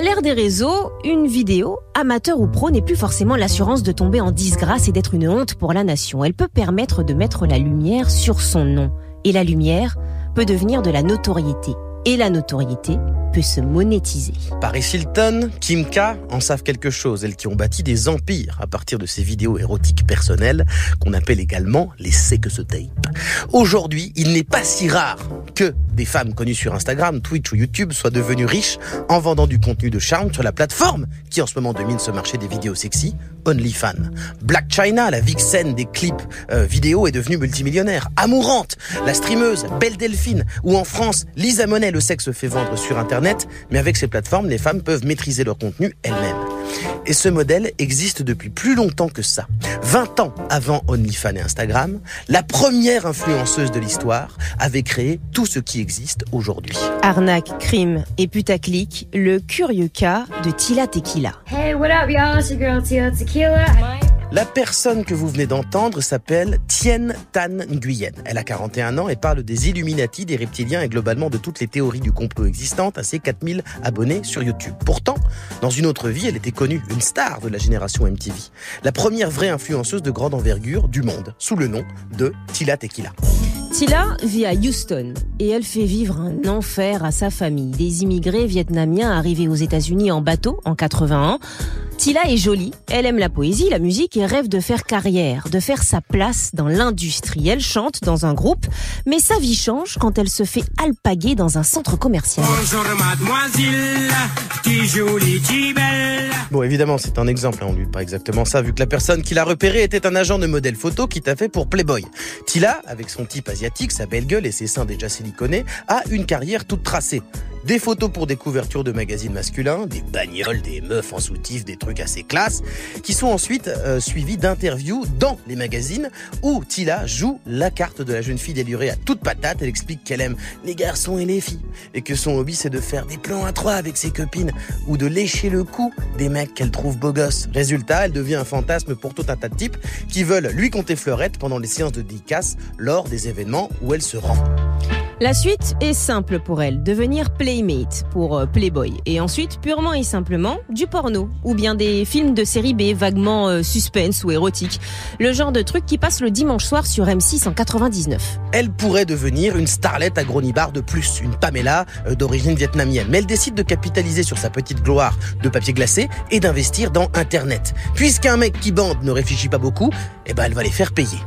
À l'ère des réseaux, une vidéo, amateur ou pro, n'est plus forcément l'assurance de tomber en disgrâce et d'être une honte pour la nation. Elle peut permettre de mettre la lumière sur son nom. Et la lumière peut devenir de la notoriété. Et la notoriété peut se monétiser. Paris Hilton, Kim K en savent quelque chose, elles qui ont bâti des empires à partir de ces vidéos érotiques personnelles qu'on appelle également les sex tape. Aujourd'hui, il n'est pas si rare que des femmes connues sur Instagram, Twitch ou YouTube soient devenues riches en vendant du contenu de charme sur la plateforme qui en ce moment domine ce marché des vidéos sexy, OnlyFans. Black China, la vixen des clips euh, vidéo, est devenue multimillionnaire. Amourante, la streameuse Belle Delphine, ou en France, Lisa Monet, le sexe se fait vendre sur Internet, mais avec ces plateformes, les femmes peuvent maîtriser leur contenu elles-mêmes. Et ce modèle existe depuis plus longtemps que ça. 20 ans avant OnlyFans et Instagram, la première influenceuse de l'histoire avait créé tout ce qui existe aujourd'hui. Arnaque, crime et putaclic, le curieux cas de Tila Tequila. Hey, what up, y'all? It's your girl Tila Tequila. La personne que vous venez d'entendre s'appelle Tien Tan Nguyen. Elle a 41 ans et parle des Illuminati, des reptiliens et globalement de toutes les théories du complot existantes à ses 4000 abonnés sur YouTube. Pourtant, dans une autre vie, elle était connue, une star de la génération MTV. La première vraie influenceuse de grande envergure du monde, sous le nom de Tila Tequila. Tila vit à Houston et elle fait vivre un enfer à sa famille. Des immigrés vietnamiens arrivés aux États-Unis en bateau en 81. Tila est jolie, elle aime la poésie, la musique et rêve de faire carrière, de faire sa place dans l'industrie. Elle chante dans un groupe, mais sa vie change quand elle se fait alpaguer dans un centre commercial. Bonjour mademoiselle, qui. Bon, évidemment, c'est un exemple, hein, on lui dit pas exactement ça, vu que la personne qui l'a repéré était un agent de modèle photo qui t'a fait pour Playboy. Tila, avec son type asiatique, sa belle gueule et ses seins déjà siliconés, a une carrière toute tracée. Des photos pour des couvertures de magazines masculins, des bagnoles, des meufs en soutif, des trucs assez classe, qui sont ensuite euh, suivis d'interviews dans les magazines où Tila joue la carte de la jeune fille délurée à toute patate. Elle explique qu'elle aime les garçons et les filles et que son hobby c'est de faire des plans à trois avec ses copines ou de lécher le cou des mecs qu'elle trouve beaux gosses. Résultat, elle devient un fantasme pour tout un tas de types qui veulent lui compter fleurette pendant les séances de dédicace lors des événements où elle se rend. La suite est simple pour elle, devenir playmate pour euh, Playboy. Et ensuite, purement et simplement, du porno. Ou bien des films de série B, vaguement euh, suspense ou érotique. Le genre de truc qui passe le dimanche soir sur M6 en 99. Elle pourrait devenir une starlette à Gronibar de plus, une Pamela euh, d'origine vietnamienne. Mais elle décide de capitaliser sur sa petite gloire de papier glacé et d'investir dans Internet. Puisqu'un mec qui bande ne réfléchit pas beaucoup, eh ben elle va les faire payer.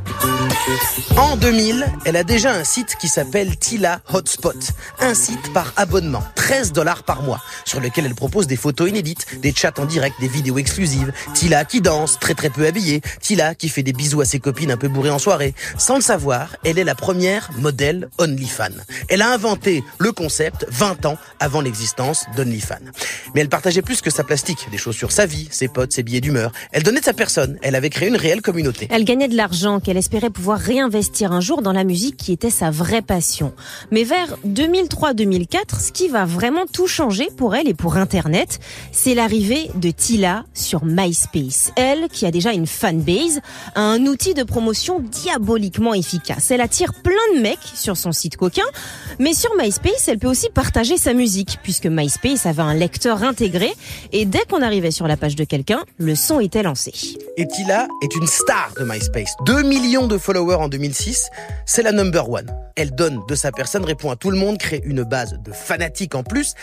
En 2000, elle a déjà un site qui s'appelle Tila Hotspot. Un site par abonnement, 13 dollars par mois, sur lequel elle propose des photos inédites, des chats en direct, des vidéos exclusives. Tila qui danse, très très peu habillée. Tila qui fait des bisous à ses copines un peu bourrées en soirée. Sans le savoir, elle est la première modèle OnlyFan. Elle a inventé le concept 20 ans avant l'existence d'OnlyFan. Mais elle partageait plus que sa plastique, des choses sur sa vie, ses potes, ses billets d'humeur. Elle donnait de sa personne. Elle avait créé une réelle communauté. Elle gagnait de l'argent qu'elle espérait pouvoir réinvestir un jour dans la musique qui était sa vraie passion. Mais vers 2003-2004, ce qui va vraiment tout changer pour elle et pour Internet, c'est l'arrivée de Tila sur MySpace. Elle, qui a déjà une fanbase, a un outil de promotion diaboliquement efficace. Elle attire plein de mecs sur son site coquin, mais sur MySpace, elle peut aussi partager sa musique, puisque MySpace avait un lecteur intégré, et dès qu'on arrivait sur la page de quelqu'un, le son était lancé. Et Tila est une star de MySpace. 2 millions de followers en 2006, c'est la number one. Elle donne de sa personne, répond à tout le monde, crée une base de fanatiques en plus.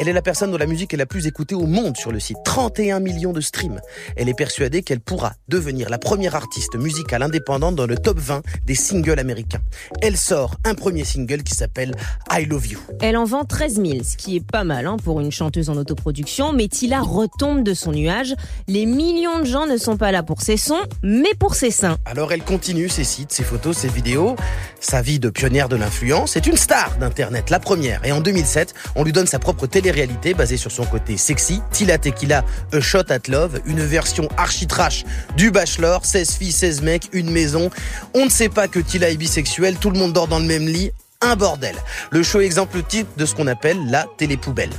Elle est la personne dont la musique est la plus écoutée au monde sur le site. 31 millions de streams. Elle est persuadée qu'elle pourra devenir la première artiste musicale indépendante dans le top 20 des singles américains. Elle sort un premier single qui s'appelle I Love You. Elle en vend 13 000, ce qui est pas mal hein, pour une chanteuse en autoproduction, mais Tila retombe de son nuage. Les millions de gens ne sont pas là pour ses sons, mais pour ses seins. Alors elle continue ses sites, ses photos, ses vidéos. Sa vie de pionnière de l'influence est une star d'Internet, la première. Et en 2007, on lui donne sa propre télé-réalité basée sur son côté sexy, Tila Tequila, A Shot at Love, une version archi-trash du Bachelor, 16 filles, 16 mecs, une maison. On ne sait pas que Tila est bisexuelle, tout le monde dort dans le même lit, un bordel. Le show exemple type de ce qu'on appelle la télé-poubelle.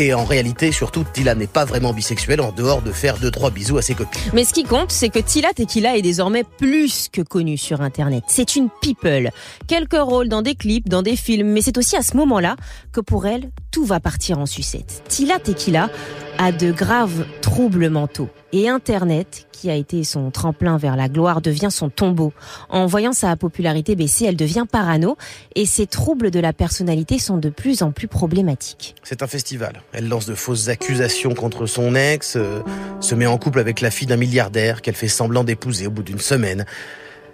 Et en réalité, surtout, Tila n'est pas vraiment bisexuelle en dehors de faire deux trois bisous à ses copines. Mais ce qui compte, c'est que Tila Tequila est désormais plus que connue sur Internet. C'est une people. Quelques rôles dans des clips, dans des films, mais c'est aussi à ce moment-là que pour elle, tout va partir en sucette. Tila Tequila a de graves troubles mentaux. Et Internet, qui a été son tremplin vers la gloire, devient son tombeau. En voyant sa popularité baisser, elle devient parano et ses troubles de la personnalité sont de plus en plus problématiques. C'est un festival. Elle lance de fausses accusations contre son ex, euh, se met en couple avec la fille d'un milliardaire qu'elle fait semblant d'épouser au bout d'une semaine.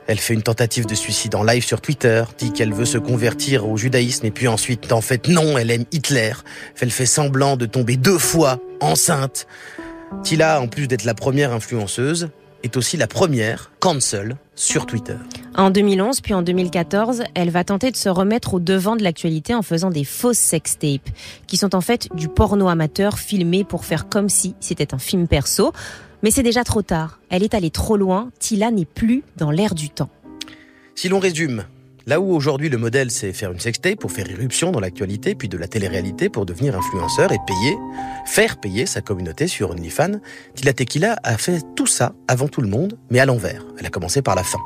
Elle fait une tentative de suicide en live sur Twitter, dit qu'elle veut se convertir au judaïsme et puis ensuite, en fait, non, elle aime Hitler. Elle fait semblant de tomber deux fois enceinte. Tila, en plus d'être la première influenceuse, est aussi la première cancel sur Twitter. En 2011 puis en 2014, elle va tenter de se remettre au devant de l'actualité en faisant des fausses sextapes, qui sont en fait du porno amateur filmé pour faire comme si c'était un film perso. Mais c'est déjà trop tard. Elle est allée trop loin. Tila n'est plus dans l'air du temps. Si l'on résume, Là où aujourd'hui le modèle c'est faire une sextape pour faire irruption dans l'actualité, puis de la télé-réalité pour devenir influenceur et payer, faire payer sa communauté sur OnlyFans, Tila Tequila a fait tout ça avant tout le monde, mais à l'envers. Elle a commencé par la fin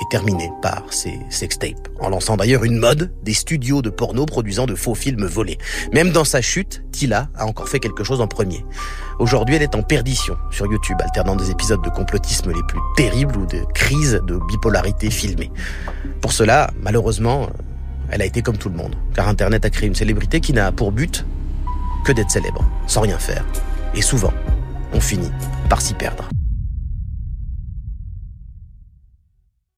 et terminé par ses sextapes, en lançant d'ailleurs une mode des studios de porno produisant de faux films volés. Même dans sa chute, Tila a encore fait quelque chose en premier. Aujourd'hui, elle est en perdition sur YouTube, alternant des épisodes de complotisme les plus terribles ou de crises de bipolarité filmées. Pour cela, malheureusement, elle a été comme tout le monde, car Internet a créé une célébrité qui n'a pour but que d'être célèbre, sans rien faire. Et souvent, on finit par s'y perdre.